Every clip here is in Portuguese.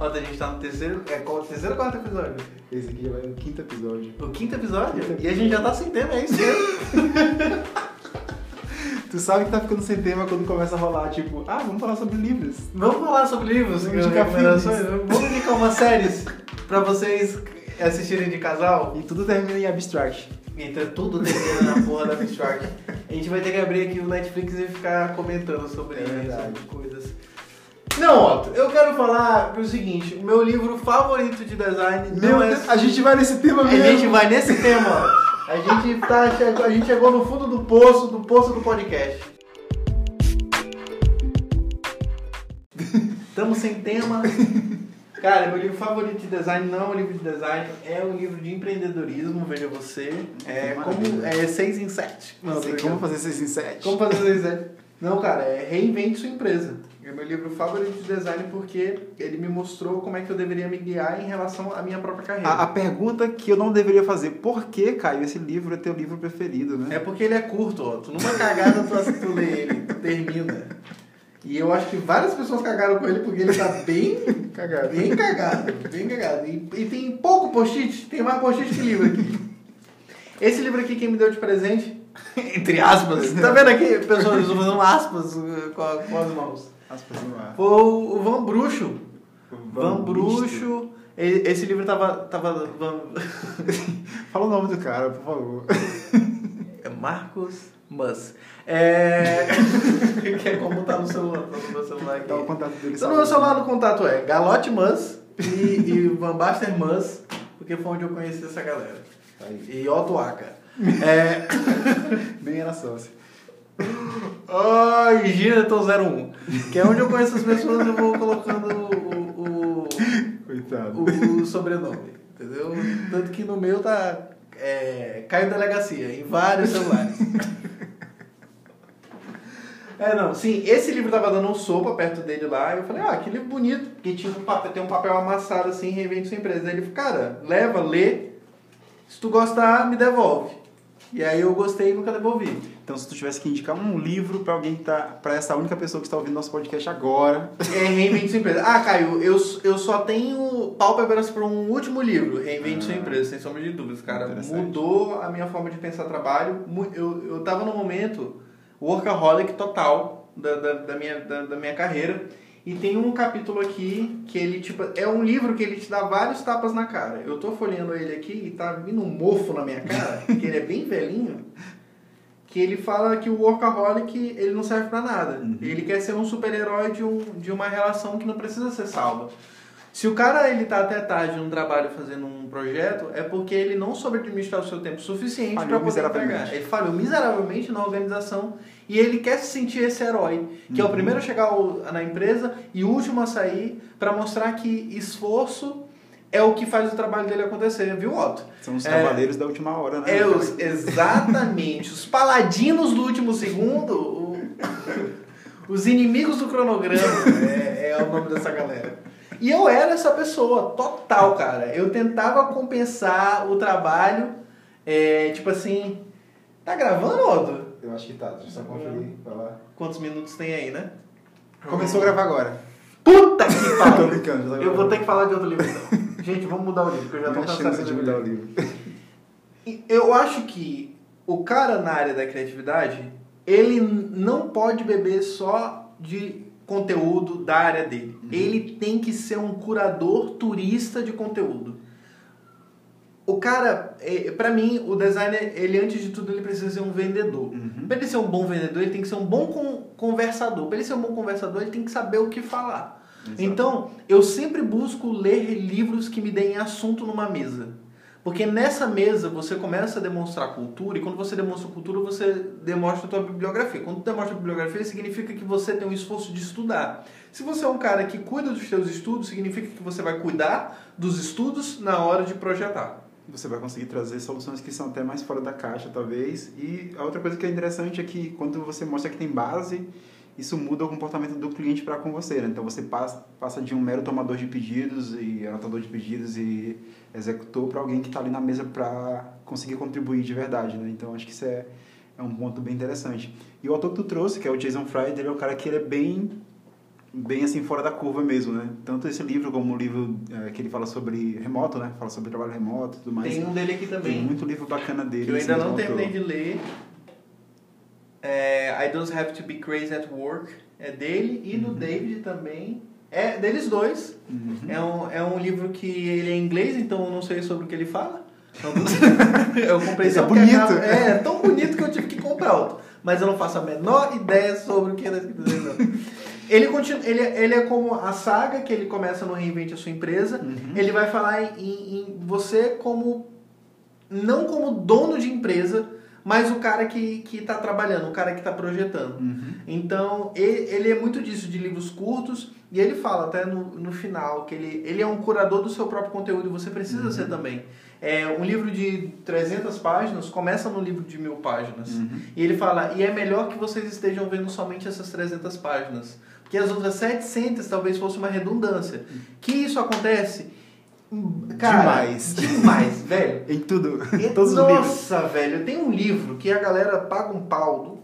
Ó, a gente tá no terceiro. É qual terceiro ou quarto episódio? Esse aqui já vai no quinto episódio. O quinto episódio? Quinto E a gente já tá sem tema, é isso mesmo. Tu sabe que tá ficando sem tema quando começa a rolar, tipo, ah, vamos falar sobre livros. Vamos falar sobre livros, Vamos indicar recomendações. Vamos indicar umas séries pra vocês assistirem de casal. E tudo termina em abstract. Então tudo termina na porra da Abstract. A gente vai ter que abrir aqui o Netflix e ficar comentando sobre, É sobre coisas. Não, Otto, eu quero falar o seguinte, o meu livro favorito de design Meu não é... Deus, a gente vai nesse tema A mesmo. gente vai nesse tema, ó. A gente, tá, a gente chegou no fundo do poço, do poço do podcast. Estamos sem tema. Cara, meu livro favorito de design não é um livro de design, é um livro de empreendedorismo, veja você. É como é 6 em 7. Não sei como fazer 6 em 7. Como fazer 6 em 7? Não, cara, é reinvente sua empresa. Meu livro favorito de design porque ele me mostrou como é que eu deveria me guiar em relação à minha própria carreira. A, a pergunta que eu não deveria fazer, por que, Caio, esse livro é teu livro preferido, né? É porque ele é curto, ó. Tu numa cagada tu, tu lê ele, tu termina. E eu acho que várias pessoas cagaram com ele porque ele tá bem Cagado. Bem cagado, bem cagado. E, e tem pouco post-it, tem mais post-it que livro aqui. Esse livro aqui, quem me deu de presente, entre aspas, tá vendo aqui, pessoas usando aspas uh, com, a- com as mãos. Foi o o Van Bruxo. Van Bruxo. E- Esse livro tava. tava Van- Fala o nome do cara, por favor. é Marcos Mus. É. que é como tá no celular, tá no meu celular aqui. Dá o contato dele. Então, no meu celular no contato é Galote Mus e, e Van Baster Mus, porque foi onde eu conheci essa galera. Aí. E Otto Aka. É... Nem era sócio. Ai, Gineton 01. Que é onde eu conheço as pessoas eu vou colocando o, o, Coitado. o, o sobrenome. Entendeu? Tanto que no meu tá é, Caio Delegacia, em vários celulares. É, não, sim, esse livro tava dando um sopa perto dele lá, e eu falei, ah, que livro bonito, porque tinha um papel, tem um papel amassado assim, revende sua empresa. Ele falou, cara, leva, lê, se tu gostar, me devolve. E aí eu gostei e nunca devolvi. Então, se tu tivesse que indicar um livro pra alguém que tá. pra essa única pessoa que está ouvindo nosso podcast agora. É, reinvente sua empresa. Ah, Caio, eu, eu só tenho pálpebras para um último livro, Reinvente sua Ah. empresa, sem sombra de dúvidas, cara. Mudou a minha forma de pensar trabalho. Eu, eu tava num momento workaholic total da, da, da minha, da, da minha carreira. E tem um capítulo aqui que ele, tipo, é um livro que ele te dá vários tapas na cara. Eu tô folheando ele aqui e tá vindo um mofo na minha cara, que ele é bem velhinho, que ele fala que o workaholic, ele não serve pra nada. Uhum. Ele quer ser um super-herói de, um, de uma relação que não precisa ser salva. Se o cara ele tá até tarde num trabalho fazendo um projeto, é porque ele não soube administrar o seu tempo suficiente para poder entregar. Ele falhou miseravelmente na organização e ele quer se sentir esse herói, que é o Uhum. primeiro a chegar na empresa e o último a sair, para mostrar que esforço é o que faz o trabalho dele acontecer, viu, Otto? São os É. cavaleiros da última hora, né? É, os, exatamente. Os paladinos do último segundo, o- os inimigos do cronograma, é, é o nome dessa galera. E eu era essa pessoa, total, cara. Eu tentava compensar o trabalho, é, tipo assim... Tá gravando, Otto? Eu acho que tá, deixa eu só conferir. Vai lá. Quantos minutos tem aí, né? Começou a gravar agora. Puta que Tô pariu! brincando, já tá Eu vou ter que falar de outro livro, então. Gente, vamos mudar o livro, porque eu já tô cansado de mudar o livro. Eu acho que o cara na área da criatividade, ele não pode beber só de conteúdo da área dele. Ele tem que ser um curador turista de conteúdo. O cara, é, pra mim, o designer, ele antes de tudo, ele precisa ser um vendedor. Uhum. Pra ele ser um bom vendedor, ele tem que ser um bom con- conversador. Pra ele ser um bom conversador, ele tem que saber o que falar. Exato. Então, eu sempre busco ler livros que me deem assunto numa mesa. Porque nessa mesa você começa a demonstrar cultura, e quando você demonstra cultura, você demonstra a tua bibliografia. Quando tu demonstra a bibliografia, significa que você tem um esforço de estudar. Se você é um cara que cuida dos seus estudos, significa que você vai cuidar dos estudos na hora de projetar. Você vai conseguir trazer soluções que são até mais fora da caixa, talvez. E a outra coisa que é interessante é que quando você mostra que tem base, isso muda o comportamento do cliente para com você. Né? Então você passa, de um mero tomador de pedidos e anotador de pedidos e executor para alguém que está ali na mesa para conseguir contribuir de verdade. Né? Então acho que isso é, é um ponto bem interessante. E o autor que tu trouxe, que é o Jason Fried, ele é um cara que ele é bem bem assim fora da curva mesmo, né? Tanto esse livro como o livro é, que ele fala sobre remoto, né? Fala sobre trabalho remoto e tudo mais. Tem um dele aqui também. Tem muito livro bacana dele. Que eu ainda assim, não do terminei de ler. É, I Don't Have to Be Crazy at Work. É dele e do David também. É deles dois. Uhum. É, um, é um livro que ele é em inglês, então eu não sei sobre o que ele fala. Então, eu comprei Esse é só porque bonito. acaba- É, é tão bonito que eu tive que comprar outro. Mas eu não faço a menor ideia sobre o que ele está escrito dele, não. Ele, continua, ele, ele é como a saga que ele começa no Reinvente a Sua Empresa. Uhum. Ele vai falar em, em você como. Não como dono de empresa, mas o cara que está trabalhando, o cara que está projetando. Uhum. Então, ele, ele é muito disso, de livros curtos, e ele fala até no, no final que ele, ele é um curador do seu próprio conteúdo e você precisa Uhum. ser também. É, um livro de 300 páginas começa no livro de mil páginas. Uhum. E ele fala, e é melhor que vocês estejam vendo somente essas 300 páginas. Porque as outras 700 talvez fosse uma redundância. Que isso acontece? Cara, Demais. Demais, velho. Em tudo. E- Todos os livros. Nossa, velho, tem um livro que a galera paga um pau do-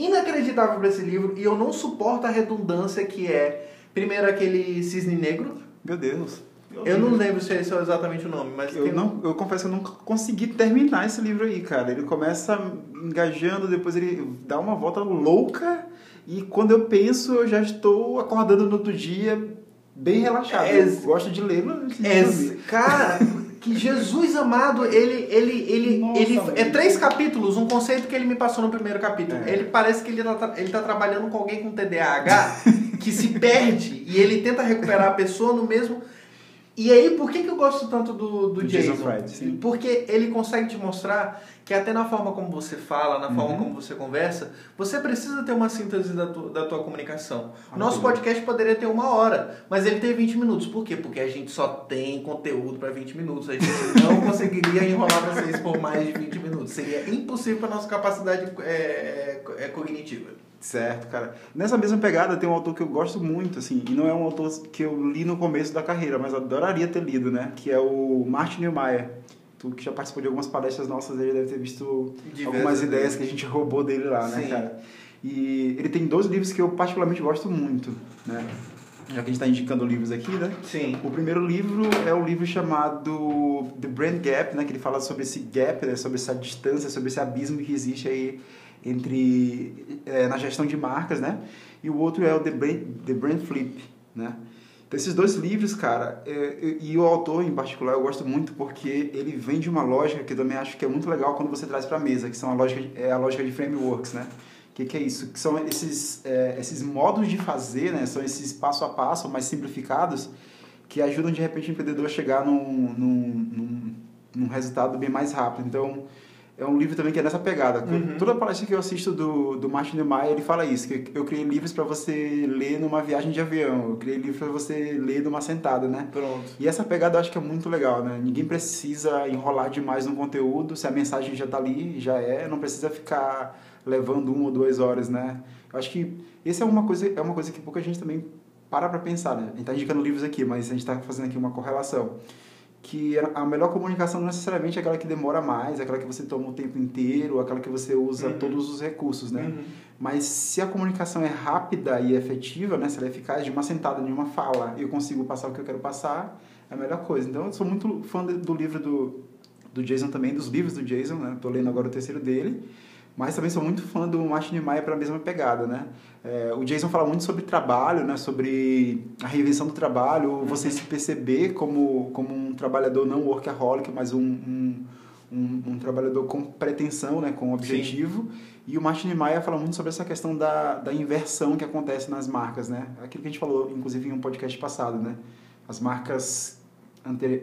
inacreditável pra esse livro e eu não suporto a redundância que é, primeiro, aquele cisne negro. Meu Deus. Eu não lembro se esse é exatamente o nome, mas Eu, tem não, eu confesso que eu nunca consegui terminar esse livro aí, cara. Ele começa engajando, depois ele dá uma volta louca e quando eu penso, eu já estou acordando no outro dia bem relaxado. É- eu gosto de ler de É, dormir. cara, que Jesus amado, ele, ele, ele, Nossa, ele é três capítulos, um conceito que ele me passou no primeiro capítulo. É. Ele parece que ele tá, ele tá trabalhando com alguém com TDAH que se perde e ele tenta recuperar a pessoa no mesmo. E aí, por que, que eu gosto tanto do, do, Do Jason? Jason Fried, sim. Porque ele consegue te mostrar que até na forma como você fala, na forma Uhum. como você conversa, você precisa ter uma síntese da, tu, da tua comunicação. Ah, O nosso podcast poderia ter uma hora, mas ele tem 20 minutos. Por quê? Porque a gente só tem conteúdo para 20 minutos. A gente não conseguiria enrolar vocês por mais de 20 minutos. Seria impossível para nossa capacidade é, é, é cognitiva. Certo, cara. Nessa mesma pegada tem um autor que eu gosto muito, assim, e não é um autor que eu li no começo da carreira, mas adoraria ter lido, né? Que é o Martin Neumeier. Tu que já participou de algumas palestras nossas, ele deve ter visto algumas ideias vezes. que a gente roubou dele lá, né, Sim. cara? E ele tem dois livros que eu particularmente gosto muito, né? Já que a gente está indicando livros aqui, né? Sim. O primeiro livro é um livro chamado The Brand Gap, né, que ele fala sobre esse gap, né, sobre essa distância, sobre esse abismo que existe aí entre é, na gestão de marcas, né? E o outro é o The Brand, The Brand Flip, né? Então, esses dois livros, cara, é, e o autor em particular eu gosto muito porque ele vem de uma lógica que eu também acho que é muito legal quando você traz para a mesa, que são a lógica de, é a lógica de frameworks, né? O que, que é isso? Que são esses, é, esses modos de fazer, né? São esses passo a passo mais simplificados que ajudam de repente o empreendedor a chegar num, num, num, num resultado bem mais rápido. Então, é um livro também que é nessa pegada. Uhum. Toda palestra que eu assisto do, do Martin Neumeier, ele fala isso, que eu criei livros para você ler numa viagem de avião, eu criei livros para você ler numa sentada, né? Pronto. E essa pegada eu acho que é muito legal, né? Ninguém precisa enrolar demais no conteúdo, se a mensagem já tá ali, já é, não precisa ficar levando uma ou duas horas, né? Eu acho que essa é uma coisa, é uma coisa que pouca gente também para pra pensar, né? A gente tá indicando livros aqui, mas a gente tá fazendo aqui uma correlação. Que a melhor comunicação não necessariamente é aquela que demora mais, é aquela que você toma o tempo inteiro, aquela que você usa Uhum. todos os recursos, né? Uhum. Mas se a comunicação é rápida e efetiva, né, se ela é eficaz, de uma sentada, de uma fala, e eu consigo passar o que eu quero passar, é a melhor coisa. Então, eu sou muito fã do livro do, do Jason também, dos livros do Jason, né? Tô lendo agora o terceiro dele. Mas também sou muito fã do Martin Maia para a mesma pegada, né? É, o Jason fala muito sobre trabalho, né? Sobre a reinvenção do trabalho, você se perceber como, como um trabalhador não workaholic, mas um, um, um, um trabalhador com pretensão, né? Com objetivo. E o Martin Maia fala muito sobre essa questão da, da inversão que acontece nas marcas, né? Aquilo que a gente falou, inclusive, em um podcast passado, né? As marcas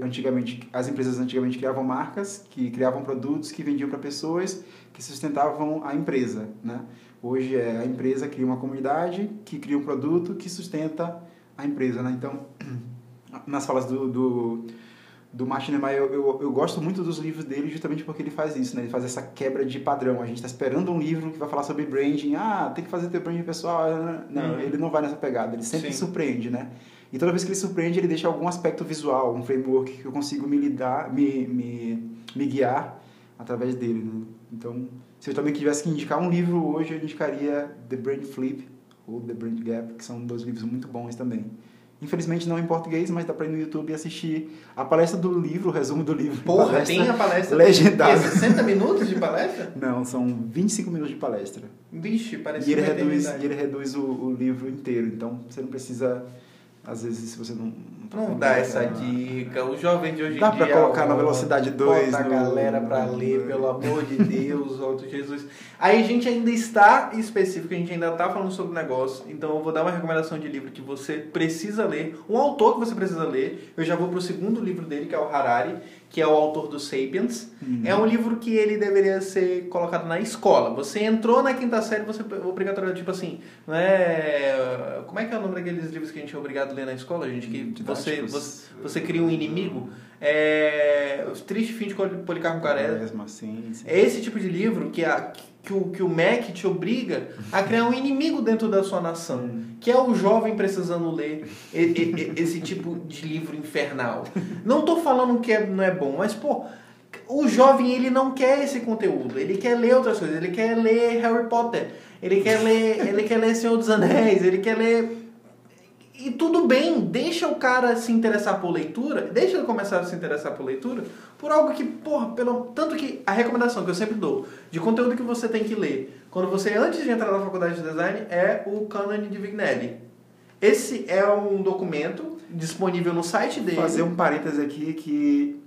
antigamente, as empresas antigamente criavam marcas, que criavam produtos que vendiam para pessoas que sustentavam a empresa, né? Hoje é a empresa cria uma comunidade que cria um produto que sustenta a empresa, né? Então, nas falas do, do, do Martin Neymar, eu, eu, eu gosto muito dos livros dele justamente porque ele faz isso, né? Ele faz essa quebra de padrão. A gente está esperando um livro que vai falar sobre branding. Ah, tem que fazer teu branding pessoal. Não, Uhum. ele não vai nessa pegada. Ele sempre Sim. surpreende, né? E toda vez que ele surpreende, ele deixa algum aspecto visual, um framework que eu consigo me lidar, me, me, me guiar através dele, né? Então, se eu também tivesse que indicar um livro hoje, eu indicaria The Brain Flip, ou The Brand Gap, que são dois livros muito bons também. Infelizmente não em português, mas dá pra ir no YouTube e assistir a palestra do livro, o resumo do livro. Porra, palestra tem a palestra. legendada. Que é 60 minutos de palestra? Não, são 25 minutos de palestra. Vixe, parece E ele reduz, e ele reduz o, o livro inteiro, então você não precisa, às vezes, se você não... tá Não dá essa né? dica. O jovem de hoje Dá em pra dia. colocar na velocidade dois Bota a no- galera pra ler, pelo amor de Deus, de Jesus. Aí a gente ainda está específico, a gente ainda tá falando sobre o negócio. Então eu vou dar uma recomendação de livro que você precisa ler. Um autor que você precisa ler. Eu já vou pro segundo livro dele, que é o Harari, que é o autor do Sapiens. Uhum. É um livro que ele deveria ser colocado na escola. Você entrou na quinta série, você é obrigatório, tipo assim, não é. Como é que é o nome daqueles livros que a gente é obrigado a ler na escola, gente? Que você, Didáticos. você, você cria um inimigo. É. O Triste Fim de Policarpo Quaresma. Quaresma, sim, sim. É esse tipo de livro que, a, que, o, que o MEC te obriga a criar um inimigo dentro da sua nação, que é o jovem precisando ler e- e- e- esse tipo de livro infernal. Não tô falando que é- não é bom, mas, pô, o jovem ele não quer esse conteúdo, ele quer ler outras coisas, ele quer ler Harry Potter, ele quer ler, ele quer ler Senhor dos Anéis, ele quer ler e tudo bem, deixa o cara se interessar por leitura, deixa ele começar a se interessar por leitura, por algo que, porra, pelo, tanto que a recomendação que eu sempre dou de conteúdo que você tem que ler quando você, antes de entrar na faculdade de design, é o Canon de Vignelli. Esse é um documento disponível no site dele. Fazer um parêntese aqui que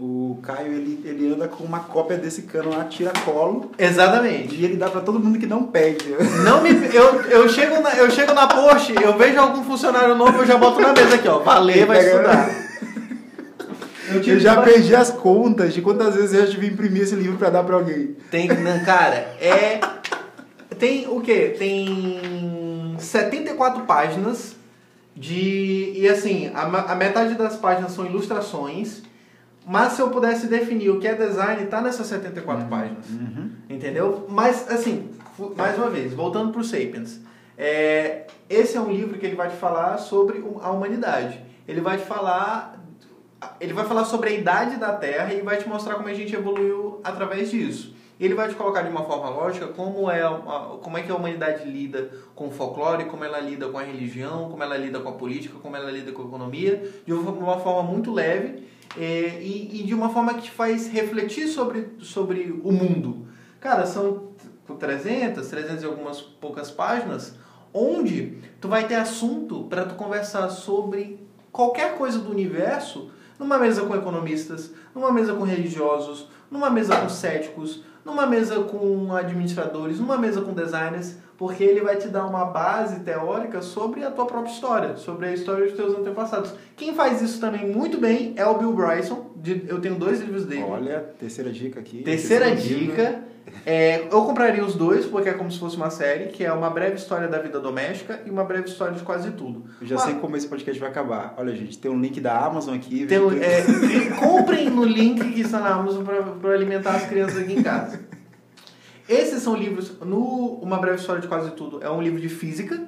o Caio ele, ele anda com uma cópia desse cano lá, tiracolo, Exatamente. e ele dá pra todo mundo que não pede. Não me, eu, eu, chego na, eu chego na Porsche, eu vejo algum funcionário novo, eu já boto na mesa aqui, ó. Valer, vai Pega- estudar. Eu já perdi as contas de quantas vezes eu já tive que imprimir esse livro pra dar pra alguém. Tem, não, cara, é. Tem o quê? Tem 74 páginas de. E assim, a, a metade das páginas são ilustrações. Mas se eu pudesse definir o que é design, tá nessas 74 páginas. Entendeu? Mas, assim, mais uma vez, voltando pro Sapiens. É, esse é um livro que ele vai te falar sobre a humanidade. Ele vai te falar. Ele vai falar sobre a idade da Terra e vai te mostrar como a gente evoluiu através disso. Ele vai te colocar de uma forma lógica como é, como é que a humanidade lida com o folclore, como ela lida com a religião, como ela lida com a política, como ela lida com a economia, de uma forma muito leve é, e, e de uma forma que te faz refletir sobre, sobre o mundo. Cara, são 300, 300 e algumas poucas páginas, onde tu vai ter assunto para tu conversar sobre qualquer coisa do universo numa mesa com economistas, numa mesa com religiosos, numa mesa com céticos, numa mesa com administradores, numa mesa com designers, porque ele vai te dar uma base teórica sobre a tua própria história, sobre a história dos teus antepassados. Quem faz isso também muito bem é o Bill Bryson. de- Eu tenho dois livros dele. Olha, terceira dica aqui. Terceira terceiro livro. dica. É, eu compraria os dois, porque é como se fosse uma série, que é uma breve história da vida doméstica e uma breve história de quase tudo. Eu já Uma- sei como esse podcast vai acabar. Olha, gente, tem um link da Amazon aqui. Tem um- é, comprem no link que está na Amazon para alimentar as crianças aqui em casa. Esses são livros. No Uma Breve História de Quase Tudo é um livro de física.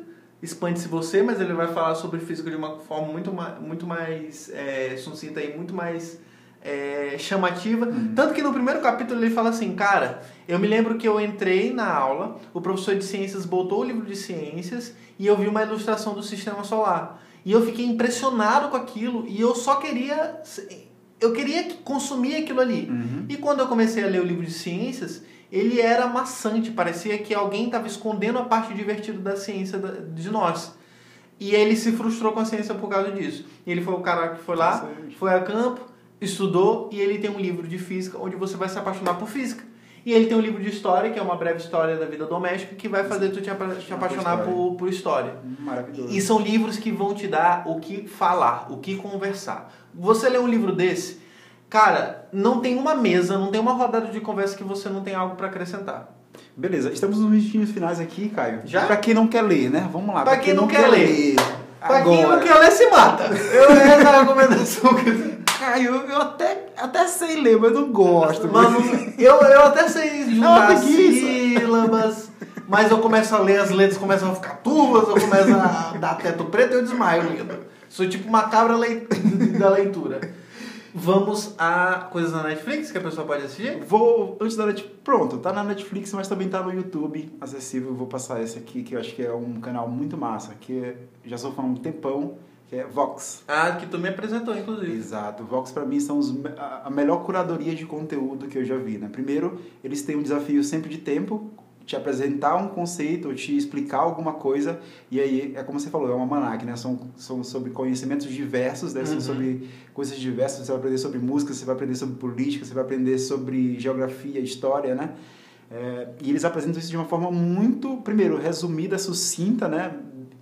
Expande-se você, mas ele vai falar sobre física de uma forma muito mais, muito mais é, sucinta e muito mais é, chamativa. Tanto que no primeiro capítulo ele fala assim: Cara, eu me lembro que eu entrei na aula, o professor de ciências botou o livro de ciências e eu vi uma ilustração do sistema solar. E eu fiquei impressionado com aquilo e eu só queria. Eu queria consumir aquilo ali. Uhum. E quando eu comecei a ler o livro de ciências, ele era maçante, parecia que alguém estava escondendo a parte divertida da ciência de nós. E ele se frustrou com a ciência por causa disso. Ele foi o cara que foi lá, foi a campo, estudou e ele tem um livro de física onde você vai se apaixonar por física. E ele tem um livro de história, que é uma breve história da vida doméstica, que vai fazer tu te, apa- te apaixonar história. por, por história. Maravilhoso. E são livros que vão te dar o que falar, o que conversar. Você lê um livro desse, cara, não tem uma mesa, não tem uma rodada de conversa que você não tem algo para acrescentar. Beleza, estamos nos minutinhos finais aqui, Caio. Já? Pra quem não quer ler, né? Vamos lá. Pra quem não quer ler. Pra quem não Agora. quer ler, se mata. Eu essa é a recomendação que Caio, eu até, até sei ler, mas não gosto. Mano, eu, eu até sei juntar preguiça. sílabas, mas eu começo a ler, as letras começam a ficar turvas, eu começo a dar teto preto e eu desmaio lendo. Sou tipo uma cabra da leitura. Vamos a coisas na Netflix que a pessoa pode assistir? Vou, antes da Netflix, pronto, tá na Netflix, mas também tá no YouTube, acessível. Vou passar esse aqui, que eu acho que é um canal muito massa, que é, já sou falando um tempão, que é Vox. Ah, que tu me apresentou, inclusive. Exato. Vox para mim são os, a, a melhor curadoria de conteúdo que eu já vi, né? Primeiro, eles têm um desafio sempre de tempo, te apresentar um conceito, te explicar alguma coisa, e aí é como você falou, é uma manac, né? São, são sobre conhecimentos diversos, né? São uhum. sobre coisas diversas, você vai aprender sobre música, você vai aprender sobre política, você vai aprender sobre geografia, história, né? É, e eles apresentam isso de uma forma muito, primeiro, resumida, sucinta, né?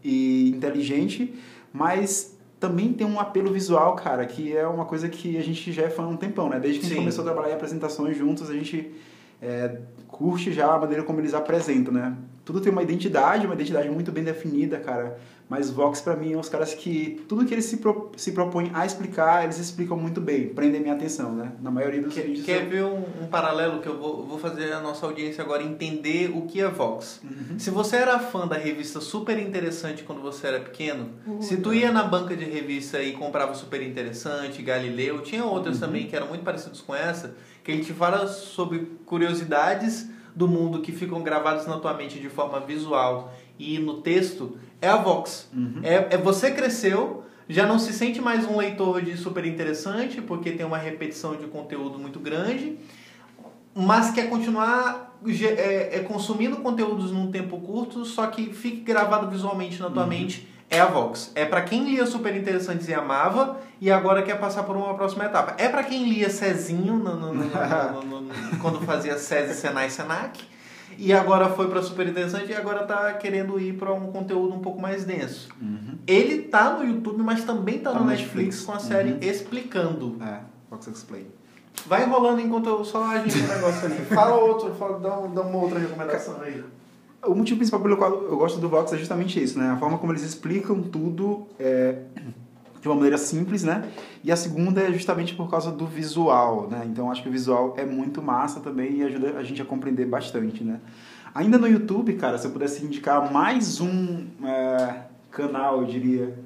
E inteligente, mas também tem um apelo visual, cara, que é uma coisa que a gente já é fã há um tempão, né? Desde que Sim. a gente começou a trabalhar em apresentações juntos, a gente é, curte já a maneira como eles apresentam, né? Tudo tem uma identidade, uma identidade muito bem definida, cara. Mas Vox, para mim, é os caras que tudo que eles se, pro, se propõem a explicar, eles explicam muito bem, prendem minha atenção, né? Na maioria dos Quer, vídeos. Quer ver um, um, paralelo que eu vou, vou fazer a nossa audiência agora entender o que é Vox? Uhum. Se você era fã da revista Super Interessante quando você era pequeno, uhum. se tu ia na banca de revista e comprava Super Interessante, Galileu, tinha outras uhum. também que eram muito parecidas com essa, que ele te fala sobre curiosidades do mundo que ficam gravados na tua mente de forma visual e no texto é a Vox. Uhum. É, é você cresceu, já não se sente mais um leitor de super interessante, porque tem uma repetição de conteúdo muito grande, mas quer continuar é, é, consumindo conteúdos num tempo curto, só que fique gravado visualmente na tua uhum. mente. É a Vox. É para quem lia Super Interessantes e amava e agora quer passar por uma próxima etapa. É para quem lia Cezinho no, no, no, quando fazia SESI, Senai, Senac e agora foi para super interessante e agora tá querendo ir para um conteúdo um pouco mais denso. Uhum. Ele tá no YouTube, mas também tá, tá no Netflix, Netflix, com a série uhum. explicando. É, Fox Explain. Vai enrolando enquanto eu só ajeito o negócio ali. Fala outro, fala, dá, dá uma outra recomendação aí. O motivo principal pelo qual eu gosto do Vox é justamente isso, né? A forma como eles explicam tudo é, de uma maneira simples, né? E a segunda é justamente por causa do visual, né? Então acho que o visual é muito massa também e ajuda a gente a compreender bastante, né? Ainda no YouTube, cara, se eu pudesse indicar mais um é, canal, eu diria,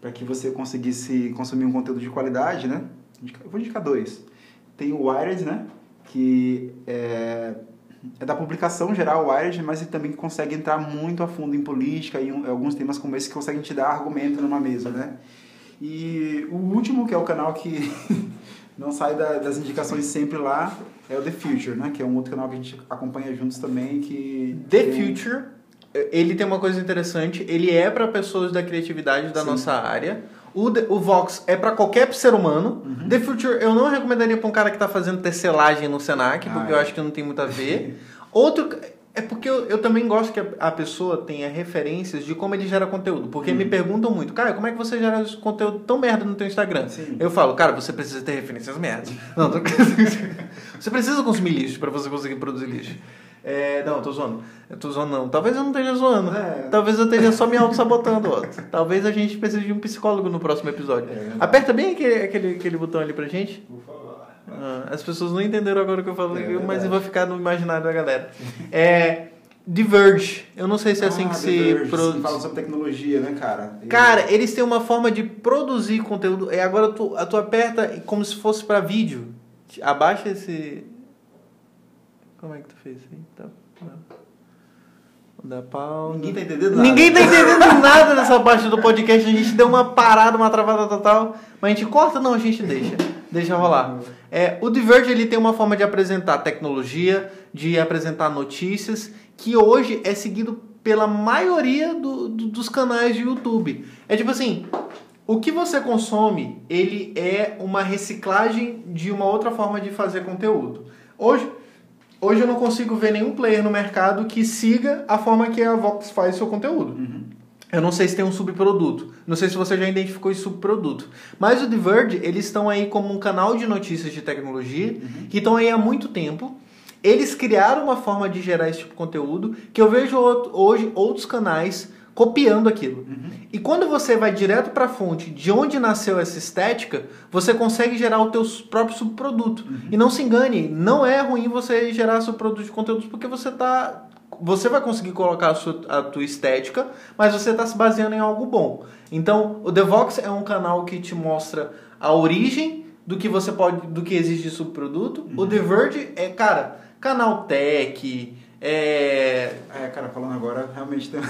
para que você conseguisse consumir um conteúdo de qualidade, né? Eu vou indicar dois. Tem o Wired, né? Que é, é da publicação geral Wired, mas ele também consegue entrar muito a fundo em política e em alguns temas como esse que conseguem te dar argumento numa mesa, né? E o último, que é o canal que não sai da, das indicações sempre lá, é o The Future, né? Que é um outro canal que a gente acompanha juntos também, que... The tem... Future, ele tem uma coisa interessante, ele é para pessoas da criatividade da Sim. nossa área. O, o Vox é para qualquer ser humano. Uhum. The Future eu não recomendaria para um cara que está fazendo tecelagem no Senac, porque ah, é. eu acho que não tem muito a ver. Outro é porque eu, eu também gosto que a, a, pessoa tenha referências de como ele gera conteúdo. Porque me uhum. perguntam muito, cara, como é que você gera conteúdo tão merda no teu Instagram? Sim. Eu falo, cara, você precisa ter referências merdas. Não, tô... você precisa consumir lixo para você conseguir produzir lixo. É, não, tô zoando. Eu tô zoando não. Talvez eu não esteja zoando. É. Talvez eu esteja só me auto-sabotando. Talvez a gente precise de um psicólogo no próximo episódio. É. Aperta bem aquele, aquele, aquele botão ali pra gente. Por favor. Ah, as pessoas não entenderam agora o que eu falei, é mas vai ficar no imaginário da galera. É. Diverge. Eu não sei se é assim que se produz. Fala sobre tecnologia, né, cara? Cara, eles têm uma forma de produzir conteúdo. É agora tu, tu aperta como se fosse para vídeo. Abaixa esse. Como é que tu fez aí? Tá. Da pausa. Ninguém tá entendendo nada. Ninguém tá entendendo nada dessa parte do podcast. A gente deu uma parada, uma travada total. Mas a gente corta? Não, a gente deixa. Deixa rolar. É, o Diverge ele tem uma forma de apresentar tecnologia, de apresentar notícias, que hoje é seguido pela maioria do, do, dos canais de YouTube. É tipo assim, o que você consome, ele é uma reciclagem de uma outra forma de fazer conteúdo. Hoje, hoje eu não consigo ver nenhum player no mercado que siga a forma que a Vox faz seu conteúdo. Uhum. Eu não sei se tem um subproduto. Não sei se você já identificou esse subproduto. Mas o The Verge, eles estão aí como um canal de notícias de tecnologia, uhum. que estão aí há muito tempo. Eles criaram uma forma de gerar esse tipo de conteúdo que eu vejo hoje outros canais copiando aquilo. Uhum. E quando você vai direto para a fonte de onde nasceu essa estética, você consegue gerar o teu próprio subproduto. Uhum. E não se engane, não é ruim você gerar subproduto de conteúdos porque você está você vai conseguir colocar a, sua, a tua estética, mas você está se baseando em algo bom. Então, o The Vox é um canal que te mostra a origem do que você pode, do que existe de subproduto. Uhum. O The Verge é, cara, canal tech, é, É, cara, falando agora, realmente tem.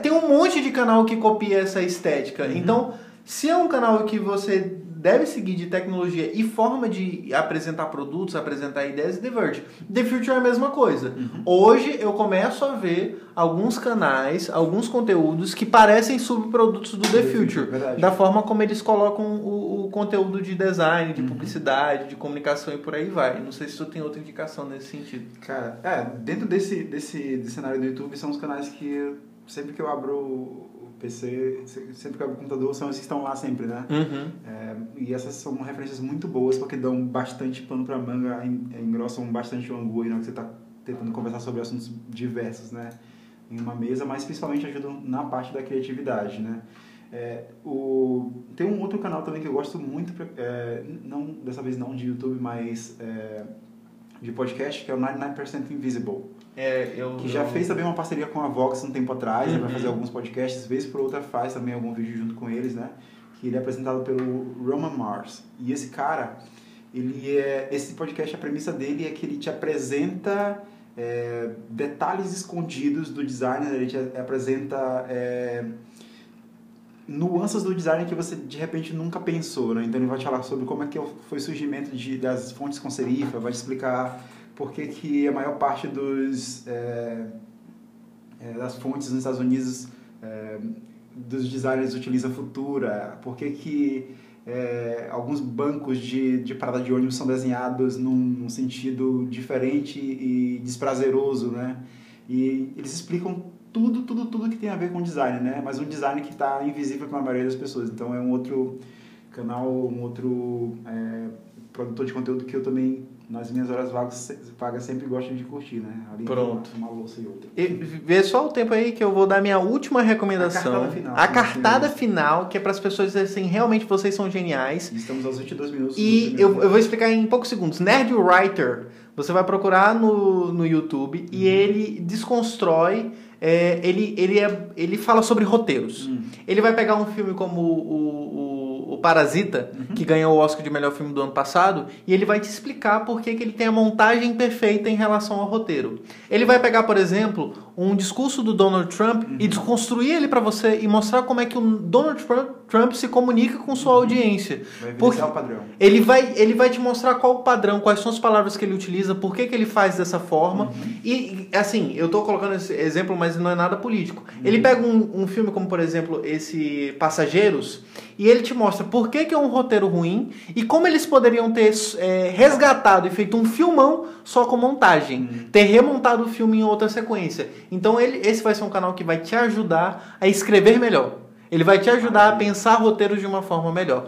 tem- um monte de canal que copia essa estética. Uhum. Então, se é um canal que você deve seguir de tecnologia e forma de apresentar produtos, apresentar ideias, The Verge. The Future é a mesma coisa. Uhum. Hoje eu começo a ver alguns canais, alguns conteúdos que parecem subprodutos do The, Future, verdade. da forma como eles colocam o, o conteúdo de design, Uhum. de publicidade, de comunicação e por aí vai. Não sei se tu tem outra indicação nesse sentido. Cara, é, dentro desse, desse, desse cenário do YouTube, são os canais que sempre que eu abro PC, se- sempre que abro o computador, são os que estão lá sempre, né? Uhum. É, e essas são referências muito boas porque dão bastante pano pra manga, en- engrossam bastante o angu aí na hora que você tá tentando conversar sobre assuntos diversos, né? Em uma mesa, mas principalmente ajudam na parte da criatividade, né? É, o, tem um outro canal também que eu gosto muito, é, não, dessa vez não de YouTube, mas é, de podcast, que é o 99% Invisible. É, eu, Que já eu- fez também uma parceria com a Vox um tempo atrás, vai Uhum. fazer alguns podcasts, vez por outra faz também algum vídeo junto com eles, né? Que ele é apresentado pelo Roman Mars. E esse cara, ele é. Esse podcast, a premissa dele é que ele te apresenta é, detalhes escondidos do designer, ele te apresenta. é, nuances do design que você de repente nunca pensou, né? Então ele vai te falar sobre como é que foi o surgimento de, das fontes com serifa, vai te explicar por que, que a maior parte dos é, é, das fontes nos Estados Unidos é, dos designers utiliza Futura, por que que é, alguns bancos de, de parada de ônibus são desenhados num, num sentido diferente e desprazeroso, né? E eles explicam tudo, tudo, tudo que tem a ver com design, né? Mas um design que está invisível para a maioria das pessoas. Então é um outro canal, um outro é, produtor de conteúdo que eu também, nas minhas horas vagas, vagas sempre gosto de curtir, né? Ali Pronto. Uma, uma louça e outra. E vê só o tempo aí que eu vou dar minha última recomendação. A cartada final. A cartada final, que é para as pessoas dizerem assim, realmente vocês são geniais. Estamos aos 22 minutos. E eu, eu vou explicar em poucos segundos. Nerd Writer, você vai procurar no, no YouTube e ele desconstrói, é, ele, ele, é, ele fala sobre roteiros. Hum. Ele vai pegar um filme como o, o, Parasita, que ganhou o Oscar de melhor filme do ano passado, e ele vai te explicar por que, que ele tem a montagem perfeita em relação ao roteiro. Ele vai pegar, por exemplo, um discurso do Donald Trump e desconstruir ele para você e mostrar como é que o Donald Trump, Trump se comunica com sua audiência. Vai Porque o padrão. ele vai, ele vai te mostrar qual o padrão, quais são as palavras que ele utiliza, por que, que ele faz dessa forma. E, e, assim, eu tô colocando esse exemplo, mas não é nada político. Ele pega um, um filme como, por exemplo, esse Passageiros, e ele te mostra por que, que é um roteiro ruim e como eles poderiam ter é, resgatado e feito um filmão só com montagem. Ter remontado o filme em outra sequência. Então, ele, esse vai ser um canal que vai te ajudar a escrever melhor. Ele vai te ajudar a pensar roteiros de uma forma melhor.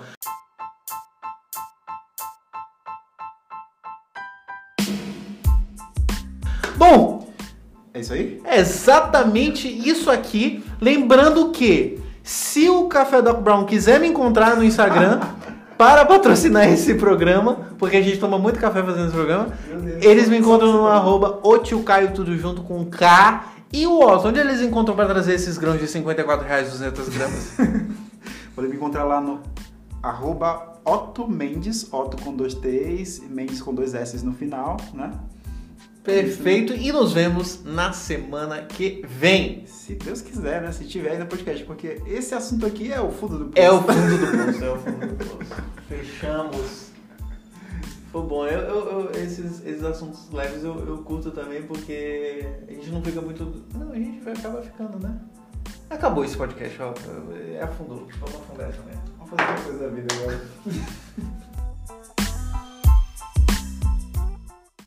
Bom, É isso aí? é exatamente isso aqui. Lembrando que se o Café Doc Brown quiser me encontrar no Instagram para patrocinar esse programa, porque a gente toma muito café fazendo esse programa, eles me encontram no arroba Caio tudo junto com K. E o Otto, onde eles encontram para trazer esses grãos de 54 reais 200 gramas? Podem me encontrar lá no arroba Otto Mendes, Otto com dois T's e Mendes com dois S's no final, né? Perfeito. E nos vemos na semana que vem. Se Deus quiser, né? Se tiver aí no podcast, porque esse assunto aqui é o fundo do poço. É o fundo do poço, é o fundo do poço. Fechamos. Foi bom, eu, eu- eu- esses, esses assuntos leves eu, eu curto também porque a gente não fica muito. Não, a gente vai acabar ficando, né? Acabou esse podcast, ó. É afundou. Vamos afundar também. Vamos fazer outra coisa da vida agora.